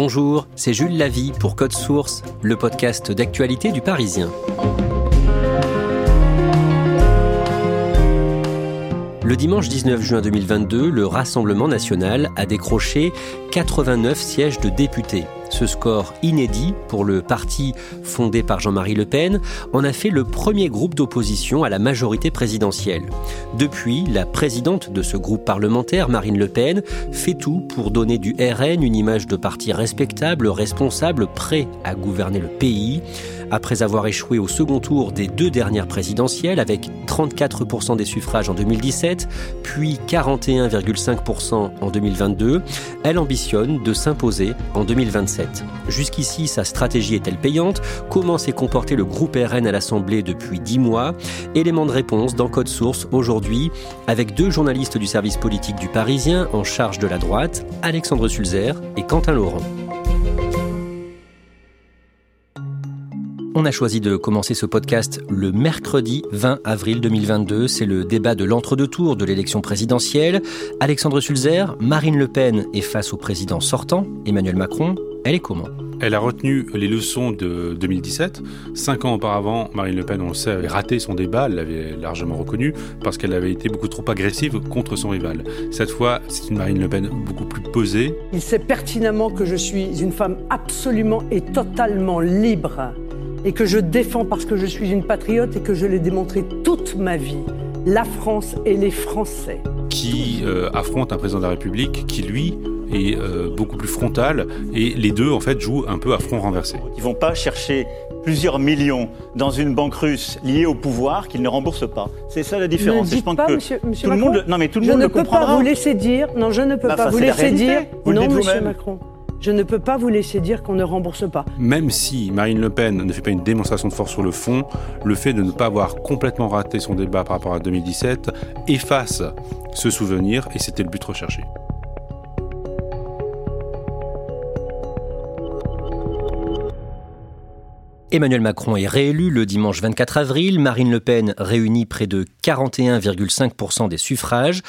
Bonjour, c'est Jules Lavie pour Code Source, le podcast d'actualité du Parisien. Le dimanche 19 juin 2022, le Rassemblement national a décroché 89 sièges de députés. Ce score inédit pour le parti fondé par Jean-Marie Le Pen en a fait le premier groupe d'opposition à la majorité présidentielle. Depuis, la présidente de ce groupe parlementaire, Marine Le Pen, fait tout pour donner du RN une image de parti respectable, responsable, prêt à gouverner le pays. Après avoir échoué au second tour des deux dernières présidentielles avec 34% des suffrages en 2017, puis 41,5% en 2022, elle ambitionne de s'imposer en 2027. Jusqu'ici, sa stratégie est-elle payante? Comment s'est comporté le groupe RN à l'Assemblée depuis 10 mois? Élément de réponse dans Code Source aujourd'hui avec deux journalistes du service politique du Parisien en charge de la droite, Alexandre Sulzer et Quentin Laurent. On a choisi de commencer ce podcast le mercredi 20 avril 2022. C'est le débat de l'entre-deux-tours de l'élection présidentielle. Alexandre Sulzer, Marine Le Pen est face au président sortant, Emmanuel Macron. Elle est comment? Elle a retenu les leçons de 2017. Cinq ans auparavant, Marine Le Pen, on le sait, avait raté son débat, elle l'avait largement reconnu, parce qu'elle avait été beaucoup trop agressive contre son rival. Cette fois, c'est une Marine Le Pen beaucoup plus posée. Il sait pertinemment que je suis une femme absolument et totalement libre et que je défends parce que je suis une patriote et que je l'ai démontré toute ma vie, la France et les Français. Qui euh, affronte un président de la République qui, lui, est euh, beaucoup plus frontal et les deux, en fait, jouent un peu à front renversé. Ils vont pas chercher plusieurs millions dans une banque russe liée au pouvoir qu'ils ne remboursent pas. C'est ça la différence. Ne dites pas, monsieur, monsieur tout Macron, le monde, non mais tout le je monde ne le peux comprendra. pas vous laisser dire. Non, je ne peux Bah, pas vous laisser dire. Vous le non, dites monsieur. Macron. Je ne peux pas vous laisser dire qu'on ne rembourse pas. Même si Marine Le Pen ne fait pas une démonstration de force sur le fond, le fait de ne pas avoir complètement raté son débat par rapport à 2017 efface ce souvenir et c'était le but recherché. Emmanuel Macron est réélu le dimanche 24 avril. Marine Le Pen réunit près de 41,5% des suffrages.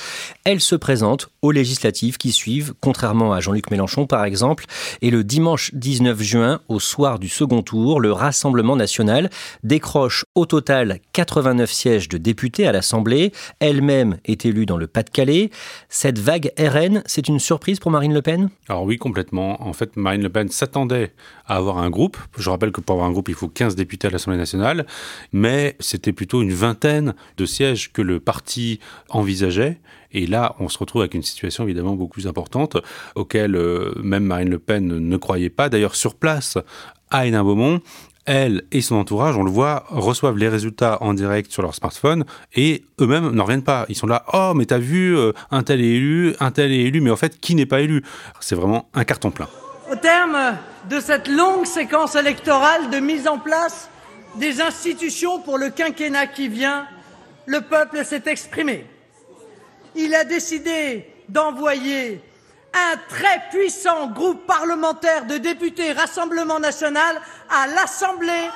Elle se présente aux législatives qui suivent, contrairement à Jean-Luc Mélenchon par exemple. Et le dimanche 19 juin, au soir du second tour, le Rassemblement national décroche au total 89 sièges de députés à l'Assemblée. Elle-même est élue dans le Pas-de-Calais. Cette vague RN, c'est une surprise pour Marine Le Pen? Alors oui, complètement. En fait, Marine Le Pen s'attendait à avoir un groupe. Je rappelle que pour avoir un groupe, il faut 15 députés à l'Assemblée nationale, mais c'était plutôt une vingtaine de sièges que le parti envisageait. Et là, on se retrouve avec une situation évidemment beaucoup plus importante, auquel euh, même Marine Le Pen ne croyait pas. D'ailleurs, sur place, à Hénin-Beaumont, elle et son entourage, on le voit, reçoivent les résultats en direct sur leur smartphone et eux-mêmes n'en reviennent pas. Ils sont là, oh, mais t'as vu, euh, un tel est élu, un tel est élu, mais en fait, qui n'est pas élu? C'est vraiment un carton plein. Au terme de cette longue séquence électorale de mise en place des institutions pour le quinquennat qui vient, le peuple s'est exprimé. Il a décidé d'envoyer un très puissant groupe parlementaire de députés Rassemblement national à l'Assemblée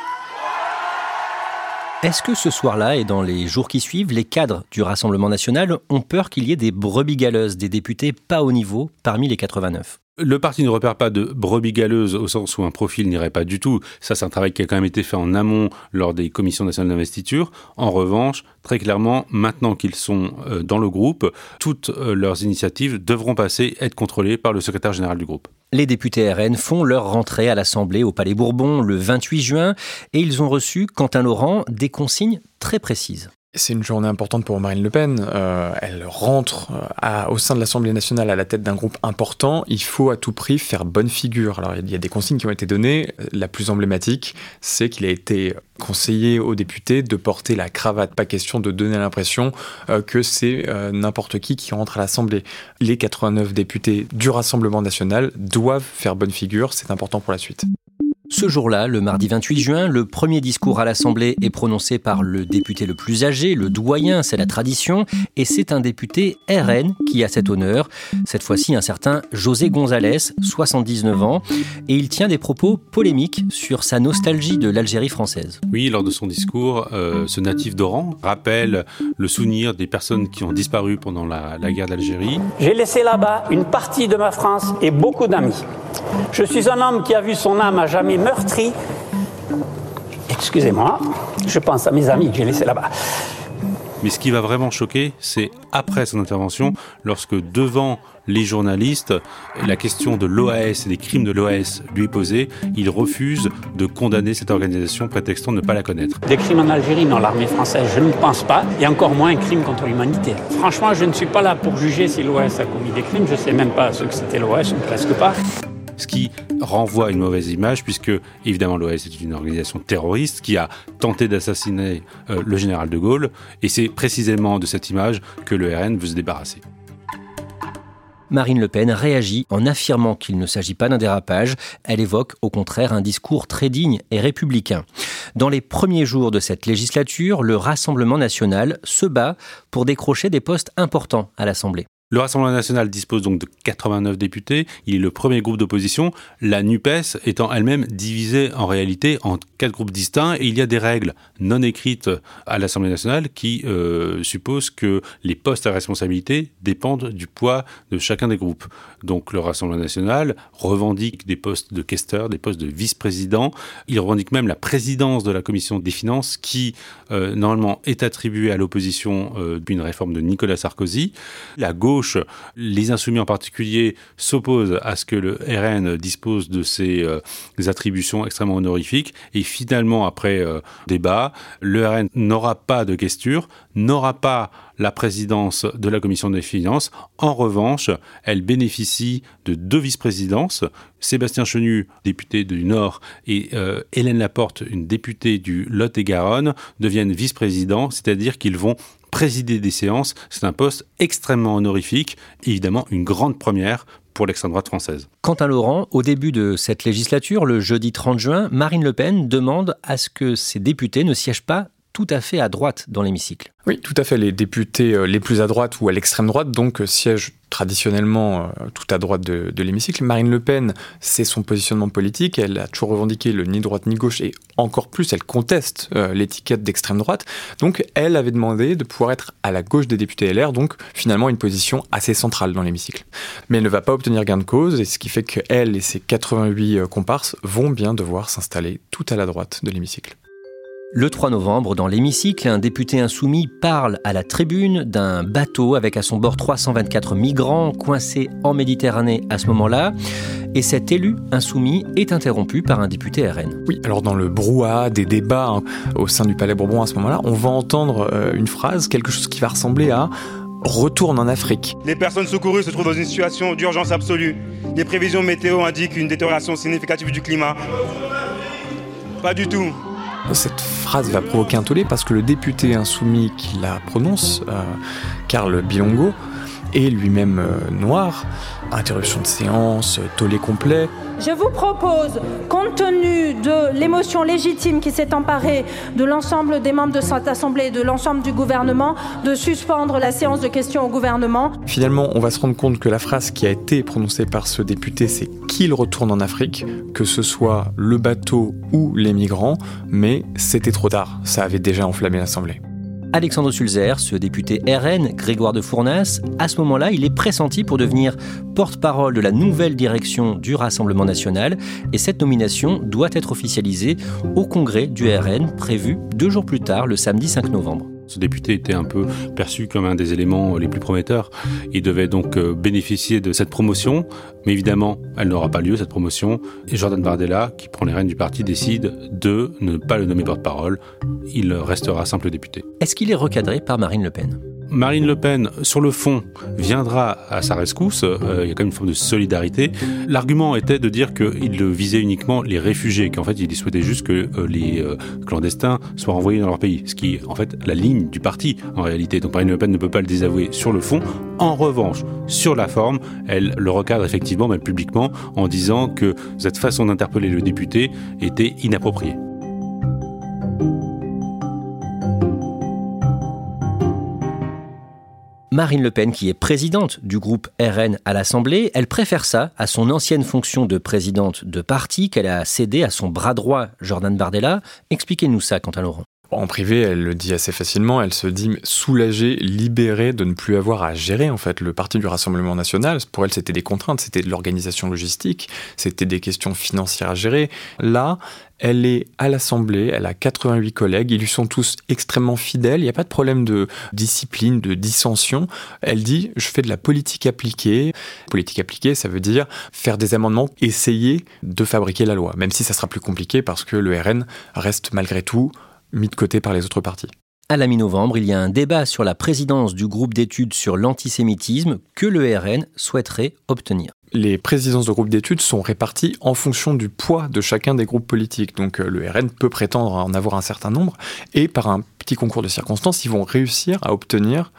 Est-ce que ce soir-là et dans les jours qui suivent, les cadres du Rassemblement national ont peur qu'il y ait des brebis galeuses, des députés pas au niveau parmi les 89 Le parti ne repère pas de brebis galeuses au sens où un profil n'irait pas du tout. Ça, c'est un travail qui a quand même été fait en amont lors des commissions nationales d'investiture. En revanche, très clairement, maintenant qu'ils sont euh, dans le groupe, toutes euh, leurs initiatives devront passer, être contrôlées par le secrétaire général du groupe. Les députés RN font leur rentrée à l'Assemblée au Palais Bourbon le 28 juin et ils ont reçu, Quentin Laurent, des consignes très précises. C'est une journée importante pour Marine Le Pen. Euh, elle rentre euh, au sein de l'Assemblée nationale à la tête d'un groupe important. Il faut à tout prix faire bonne figure. Alors il y a des consignes qui ont été données. La plus emblématique, c'est qu'il a été conseillé aux députés de porter la cravate. Pas question de donner l'impression euh, que c'est n'importe qui qui rentre à l'Assemblée. Les 89 députés du Rassemblement national doivent faire bonne figure. C'est important pour la suite. Ce jour-là, le mardi 28 juin, le premier discours à l'Assemblée est prononcé par le député le plus âgé, le doyen, c'est la tradition, et c'est un député RN qui a cet honneur, cette fois-ci un certain José González, 79 ans, et il tient des propos polémiques sur sa nostalgie de l'Algérie française. Oui, lors de son discours, euh, ce natif d'Oran rappelle le souvenir des personnes qui ont disparu pendant la, la guerre d'Algérie. J'ai laissé là-bas une partie de ma France et beaucoup d'amis. Je suis un homme qui a vu son âme à jamais meurtrie. Excusez-moi, je pense à mes amis que j'ai laissés là-bas. Mais ce qui va vraiment choquer, c'est après son intervention, lorsque devant les journalistes, la question de l'OAS et des crimes de l'OAS lui est posée, il refuse de condamner cette organisation prétextant de ne pas la connaître. Des crimes en Algérie, dans l'armée française, je ne pense pas, et encore moins un crime contre l'humanité. Franchement, je ne suis pas là pour juger si l'OAS a commis des crimes, je ne sais même pas ce que c'était l'OAS, ou presque pas ce qui renvoie une mauvaise image, puisque évidemment l'OAS est une organisation terroriste qui a tenté d'assassiner euh, le général de Gaulle, et c'est précisément de cette image que le RN veut se débarrasser. Marine Le Pen réagit en affirmant qu'il ne s'agit pas d'un dérapage. Elle évoque au contraire un discours très digne et républicain. Dans les premiers jours de cette législature, le Rassemblement national se bat pour décrocher des postes importants à l'Assemblée. Le Rassemblement national dispose donc de 89 députés. Il est le premier groupe d'opposition, la NUPES étant elle-même divisée en réalité en quatre groupes distincts. Et il y a des règles non écrites à l'Assemblée nationale qui euh, supposent que les postes à responsabilité dépendent du poids de chacun des groupes. Donc le Rassemblement national revendique des postes de questeur, des postes de vice-président. Il revendique même la présidence de la commission des finances qui, euh, normalement, est attribuée à l'opposition euh, d'une réforme de Nicolas Sarkozy. La gauche les insoumis en particulier, s'opposent à ce que le RN dispose de ces euh, attributions extrêmement honorifiques. Et finalement, après euh, débat, le RN n'aura pas de questure, n'aura pas la présidence de la commission des finances. En revanche, elle bénéficie de deux vice-présidences. Sébastien Chenu, député du Nord, et euh, Hélène Laporte, une députée du Lot-et-Garonne, deviennent vice-présidents, c'est-à-dire qu'ils vont présider des séances. C'est un poste extrêmement honorifique, évidemment une grande première pour l'extrême droite française. Quentin Laurent, au début de cette législature, le jeudi 30 juin, Marine Le Pen demande à ce que ses députés ne siègent pas tout à fait à droite dans l'hémicycle. Oui, tout à fait. Les députés euh, les plus à droite ou à l'extrême droite, donc, euh, siègent traditionnellement euh, tout à droite de, l'hémicycle. Marine Le Pen, c'est son positionnement politique. Elle a toujours revendiqué le ni droite ni gauche et encore plus, elle conteste l'étiquette d'extrême droite. Donc, elle avait demandé de pouvoir être à la gauche des députés LR, donc finalement une position assez centrale dans l'hémicycle. Mais elle ne va pas obtenir gain de cause, et ce qui fait qu'elle et ses 88 comparses vont bien devoir s'installer tout à la droite de l'hémicycle. Le 3 novembre, dans l'hémicycle, un député insoumis parle à la tribune d'un bateau avec à son bord 324 migrants coincés en Méditerranée à ce moment-là. Et cet élu insoumis est interrompu par un député RN. Oui, alors dans le brouhaha des débats hein, au sein du Palais Bourbon à ce moment-là, on va entendre euh, une phrase, quelque chose qui va ressembler à retourne en Afrique. Les personnes secourues se trouvent dans une situation d'urgence absolue. Les prévisions météo indiquent une détérioration significative du climat. Pas du tout. Cette phrase va provoquer un tollé parce que le député insoumis qui la prononce, euh, Karl Bilongo, est lui-même euh, noir. Interruption de séance, tollé complet. Je vous propose, compte tenu de l'émotion légitime qui s'est emparée de l'ensemble des membres de cette Assemblée et de l'ensemble du gouvernement, de suspendre la séance de questions au gouvernement. Finalement, on va se rendre compte que la phrase qui a été prononcée par ce député, c'est qu'il retourne en Afrique, que ce soit le bateau ou les migrants, mais c'était trop tard, ça avait déjà enflammé l'Assemblée. Alexandre Sulzer, ce député RN, Grégoire de Fournas, à ce moment-là, il est pressenti pour devenir porte-parole de la nouvelle direction du Rassemblement national et cette nomination doit être officialisée au congrès du RN prévu deux jours plus tard, le samedi 5 novembre. Ce député était un peu perçu comme un des éléments les plus prometteurs. Il devait donc euh, bénéficier de cette promotion, mais évidemment, elle n'aura pas lieu, cette promotion. Et Jordan Bardella, qui prend les rênes du parti, décide de ne pas le nommer porte-parole. Il restera simple député. Est-ce qu'il est recadré par Marine Le Pen? Marine Le Pen, sur le fond, viendra à sa rescousse. Euh, il y a quand même une forme de solidarité. L'argument était de dire qu'il visait uniquement les réfugiés, qu'en fait, il souhaitait juste que euh, les euh, clandestins soient renvoyés dans leur pays. Ce qui est, en fait, la ligne du parti, en réalité. Donc Marine Le Pen ne peut pas le désavouer sur le fond. En revanche, sur la forme, elle le recadre effectivement, même publiquement, en disant que cette façon d'interpeller le député était inappropriée. Marine Le Pen, qui est présidente du groupe RN à l'Assemblée, elle préfère ça à son ancienne fonction de présidente de parti qu'elle a cédé à son bras droit, Jordan Bardella. Expliquez-nous ça, Quentin Laurent. En privé, elle le dit assez facilement, elle se dit soulagée, libérée de ne plus avoir à gérer en fait le parti du Rassemblement national. Pour elle, c'était des contraintes, c'était de l'organisation logistique, c'était des questions financières à gérer. Là, elle est à l'Assemblée, elle a 88 collègues, ils lui sont tous extrêmement fidèles, il n'y a pas de problème de discipline, de dissension. Elle dit, je fais de la politique appliquée. Politique appliquée, ça veut dire faire des amendements, essayer de fabriquer la loi, même si ça sera plus compliqué parce que le RN reste malgré tout mis de côté par les autres partis. À la mi-novembre, il y a un débat sur la présidence du groupe d'études sur l'antisémitisme que le RN souhaiterait obtenir. Les présidences de groupes d'études sont réparties en fonction du poids de chacun des groupes politiques. Donc euh, le RN peut prétendre en avoir un certain nombre et par un petit concours de circonstances, ils vont réussir à obtenir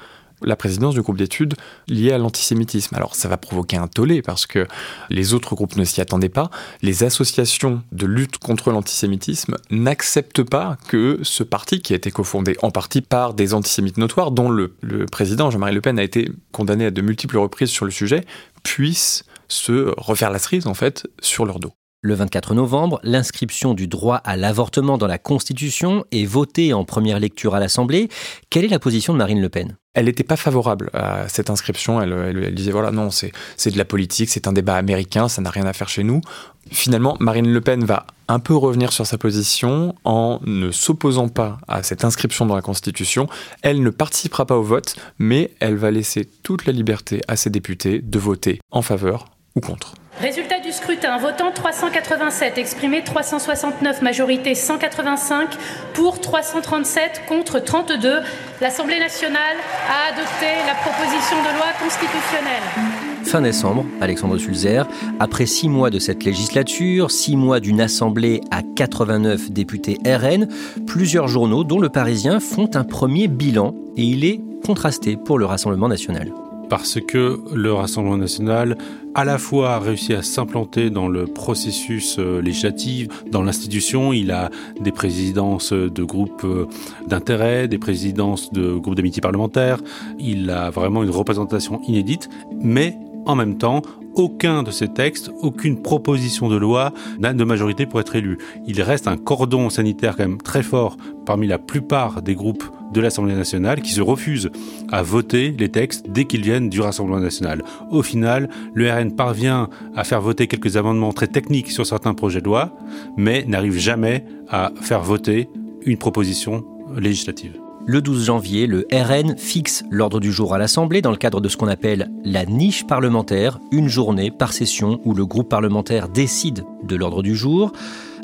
la présidence du groupe d'études lié à l'antisémitisme. Alors ça va provoquer un tollé parce que les autres groupes ne s'y attendaient pas. Les associations de lutte contre l'antisémitisme n'acceptent pas que ce parti, qui a été cofondé en partie par des antisémites notoires, dont le, le président Jean-Marie Le Pen a été condamné à de multiples reprises sur le sujet, puisse se refaire la cerise en fait sur leur dos. Le 24 novembre, l'inscription du droit à l'avortement dans la Constitution est votée en première lecture à l'Assemblée. Quelle est la position de Marine Le Pen? Elle n'était pas favorable à cette inscription. Elle, disait voilà, non, c'est de la politique, c'est un débat américain, ça n'a rien à faire chez nous. Finalement, Marine Le Pen va un peu revenir sur sa position en ne s'opposant pas à cette inscription dans la Constitution. Elle ne participera pas au vote, mais elle va laisser toute la liberté à ses députés de voter en faveur ou contre. Résultat du scrutin, votant 387, exprimé 369, majorité 185, pour 337, contre 32. L'Assemblée nationale a adopté la proposition de loi constitutionnelle. Fin décembre, Alexandre Sulzer, après six mois de cette législature, six mois d'une assemblée à 89 députés RN, plusieurs journaux, dont le Parisien, font un premier bilan et il est contrasté pour le Rassemblement national parce que le Rassemblement national à la fois a réussi à s'implanter dans le processus euh, législatif, dans l'institution. Il a des présidences de groupes euh, d'intérêt, des présidences de groupes d'amitié parlementaire. Il a vraiment une représentation inédite, mais en même temps, aucun de ces textes, aucune proposition de loi n'a de majorité pour être élu. Il reste un cordon sanitaire quand même très fort parmi la plupart des groupes de l'Assemblée nationale qui se refuse à voter les textes dès qu'ils viennent du Rassemblement national. Au final, le RN parvient à faire voter quelques amendements très techniques sur certains projets de loi, mais n'arrive jamais à faire voter une proposition législative. Le 12 janvier, le RN fixe l'ordre du jour à l'Assemblée dans le cadre de ce qu'on appelle la niche parlementaire, une journée par session où le groupe parlementaire décide de l'ordre du jour.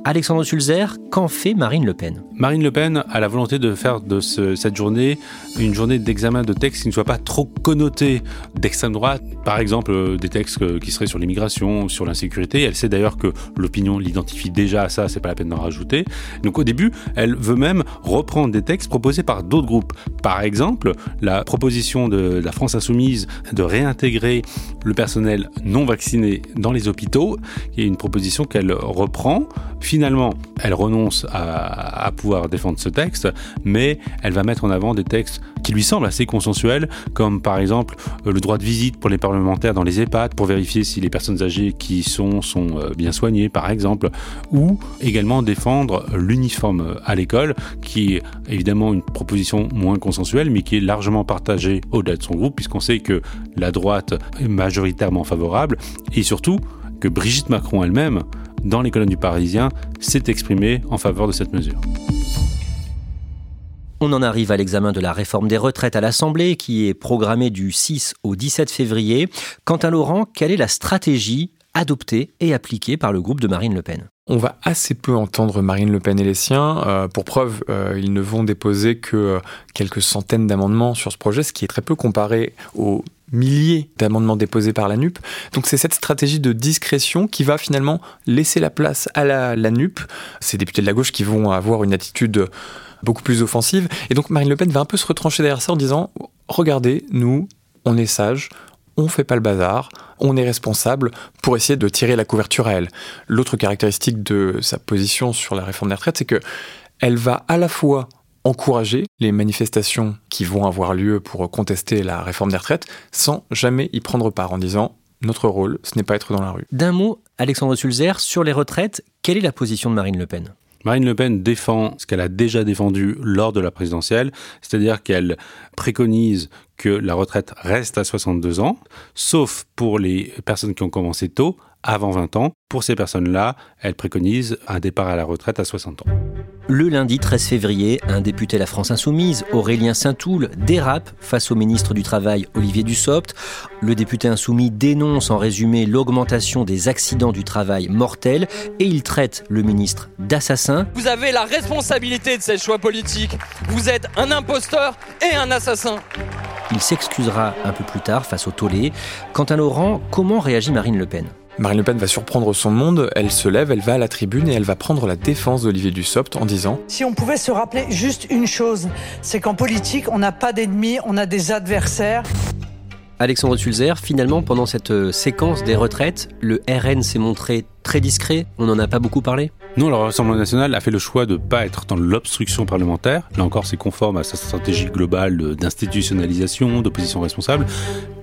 Alexandre Sulzer, qu'en fait Marine Le Pen? Marine Le Pen a la volonté de faire de cette journée une journée d'examen de textes qui ne soit pas trop connotés d'extrême droite. Par exemple, euh, des textes qui seraient sur l'immigration, sur l'insécurité. Elle sait d'ailleurs que l'opinion l'identifie déjà à ça, c'est pas la peine d'en rajouter. Donc au début, elle veut même reprendre des textes proposés par d'autres groupes. Par exemple, la proposition de la France Insoumise de réintégrer le personnel non vacciné dans les hôpitaux, qui est une proposition qu'elle reprend finalement, elle renonce à, pouvoir défendre ce texte, mais elle va mettre en avant des textes qui lui semblent assez consensuels, comme par exemple euh, le droit de visite pour les parlementaires dans les EHPAD, pour vérifier si les personnes âgées qui y sont sont euh, bien soignées, par exemple, ou également défendre l'uniforme à l'école, qui est évidemment une proposition moins consensuelle, mais qui est largement partagée au-delà de son groupe, puisqu'on sait que la droite est majoritairement favorable, et surtout que Brigitte Macron elle-même, dans les colonnes du Parisien, s'est exprimée en faveur de cette mesure. On en arrive à l'examen de la réforme des retraites à l'Assemblée qui est programmée du 6 au 17 février. Quant à Laurent, quelle est la stratégie adoptée et appliquée par le groupe de Marine Le Pen? On va assez peu entendre Marine Le Pen et les siens. Euh, pour preuve, euh, ils ne vont déposer que euh, quelques centaines d'amendements sur ce projet, ce qui est très peu comparé aux milliers d'amendements déposés par la NUP. Donc c'est cette stratégie de discrétion qui va finalement laisser la place à la, la NUP, ces députés de la gauche qui vont avoir une attitude beaucoup plus offensive. Et donc Marine Le Pen va un peu se retrancher derrière ça en disant, regardez, nous, on est sages, on fait pas le bazar, on est responsable pour essayer de tirer la couverture à elle. L'autre caractéristique de sa position sur la réforme des retraites, c'est que elle va à la fois encourager les manifestations qui vont avoir lieu pour contester la réforme des retraites sans jamais y prendre part en disant notre rôle, ce n'est pas être dans la rue. D'un mot, Alexandre Sulzer, sur les retraites, quelle est la position de Marine Le Pen? Marine Le Pen défend ce qu'elle a déjà défendu lors de la présidentielle, c'est-à-dire qu'elle préconise que la retraite reste à 62 ans, sauf pour les personnes qui ont commencé tôt, avant 20 ans. Pour ces personnes-là, elle préconise un départ à la retraite à 60 ans. Le lundi 13 février, un député de la France Insoumise, Aurélien Saint-Toul, dérape face au ministre du Travail, Olivier Dussopt. Le député insoumis dénonce en résumé l'augmentation des accidents du travail mortels et il traite le ministre d'assassin. Vous avez la responsabilité de ces choix politiques. Vous êtes un imposteur et un assassin. Il s'excusera un peu plus tard face au tollé. Quant à Laurent, comment réagit Marine Le Pen? Marine Le Pen va surprendre son monde, elle se lève, elle va à la tribune et elle va prendre la défense d'Olivier Dussopt en disant Si on pouvait se rappeler juste une chose, c'est qu'en politique, on n'a pas d'ennemis, on a des adversaires. Alexandre Sulzer, finalement, pendant cette euh, séquence des retraites, le RN s'est montré très discret, on n'en a pas beaucoup parlé non, le Rassemblement national a fait le choix de ne pas être dans l'obstruction parlementaire. Là encore, c'est conforme à sa stratégie globale d'institutionnalisation, d'opposition responsable.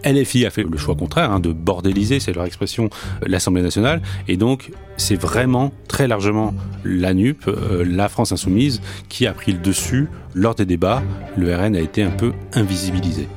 LFI a fait le choix contraire, hein, de bordéliser, c'est leur expression, euh, l'Assemblée nationale. Et donc, c'est vraiment très largement la NUP, euh, la France insoumise, qui a pris le dessus lors des débats. Le RN a été un peu invisibilisé.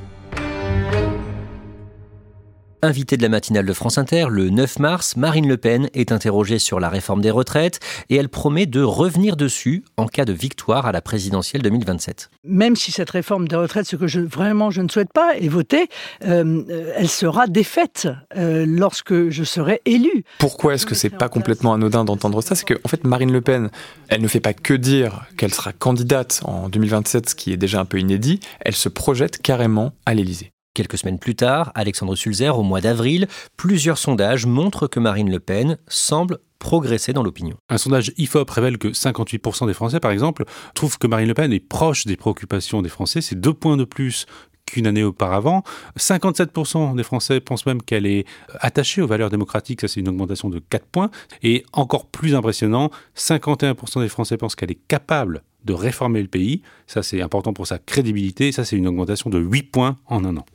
Invitée de la matinale de France Inter, le 9 mars, Marine Le Pen est interrogée sur la réforme des retraites et elle promet de revenir dessus en cas de victoire à la présidentielle 2027. Même si cette réforme des retraites, ce que je, vraiment je ne souhaite pas, est votée, euh, elle sera défaite euh, lorsque je serai élu. Pourquoi est-ce que c'est pas complètement anodin d'entendre ça? C'est que en fait Marine Le Pen, elle ne fait pas que dire qu'elle sera candidate en 2027, ce qui est déjà un peu inédit, elle se projette carrément à l'Élysée. Quelques semaines plus tard, Alexandre Sulzer, au mois d'avril, plusieurs sondages montrent que Marine Le Pen semble progresser dans l'opinion. Un sondage IFOP révèle que 58% des Français, par exemple, trouvent que Marine Le Pen est proche des préoccupations des Français. C'est deux points de plus qu'une année auparavant. 57% des Français pensent même qu'elle est attachée aux valeurs démocratiques, ça c'est une augmentation de 4 points. Et encore plus impressionnant, 51% des Français pensent qu'elle est capable de réformer le pays. Ça, c'est important pour sa crédibilité. Ça, c'est une augmentation de 8 points en un an.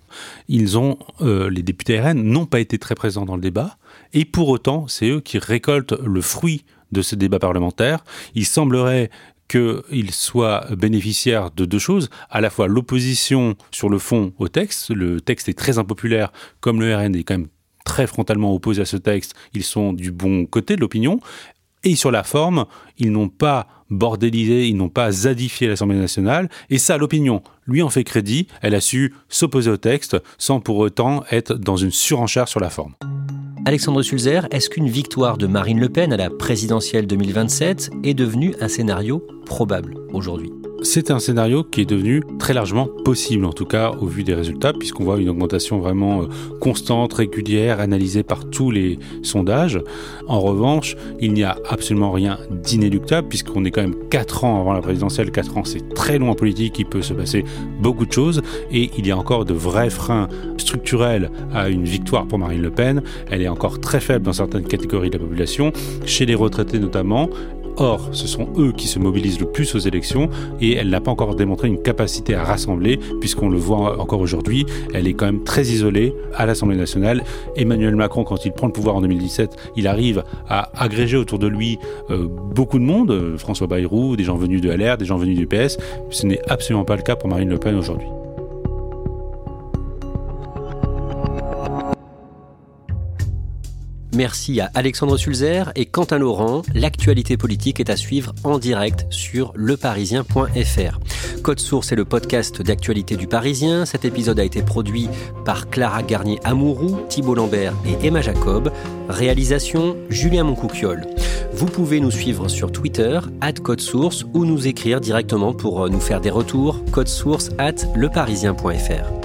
Ils ont, euh, les députés RN n'ont pas été très présents dans le débat. Et pour autant, c'est eux qui récoltent le fruit de ce débat parlementaire. Il semblerait qu'ils soient bénéficiaires de deux choses, à la fois l'opposition sur le fond au texte, le texte est très impopulaire, comme le RN est quand même très frontalement opposé à ce texte, ils sont du bon côté de l'opinion, et sur la forme, ils n'ont pas bordélisé, ils n'ont pas zadifié l'Assemblée nationale, et ça, l'opinion lui en fait crédit, elle a su s'opposer au texte sans pour autant être dans une surenchère sur la forme. Alexandre Sulzer, est-ce qu'une victoire de Marine Le Pen à la présidentielle 2027 est devenue un scénario probable aujourd'hui? C'est un scénario qui est devenu très largement possible, en tout cas au vu des résultats, puisqu'on voit une augmentation vraiment euh, constante, régulière, analysée par tous les sondages. En revanche, il n'y a absolument rien d'inéluctable, puisqu'on est quand même 4 ans avant la présidentielle. 4 ans, c'est très long en politique, il peut se passer beaucoup de choses, et il y a encore de vrais freins structurels à une victoire pour Marine Le Pen. Elle est encore très faible dans certaines catégories de la population, chez les retraités notamment, Or, ce sont eux qui se mobilisent le plus aux élections et elle n'a pas encore démontré une capacité à rassembler, puisqu'on le voit encore aujourd'hui, elle est quand même très isolée à l'Assemblée nationale. Emmanuel Macron, quand il prend le pouvoir en 2017, il arrive à agréger autour de lui euh, beaucoup de monde, euh, François Bayrou, des gens venus de LR, des gens venus du PS. Ce n'est absolument pas le cas pour Marine Le Pen aujourd'hui. Merci à Alexandre Sulzer et Quentin Laurent. L'actualité politique est à suivre en direct sur leparisien.fr. Code Source est le podcast d'actualité du Parisien. Cet épisode a été produit par Clara Garnier-Amouroux, Thibault Lambert et Emma Jacob. Réalisation Julien Moncouquiole. Vous pouvez nous suivre sur Twitter, at Code Source, ou nous écrire directement pour nous faire des retours, code source at leparisien.fr.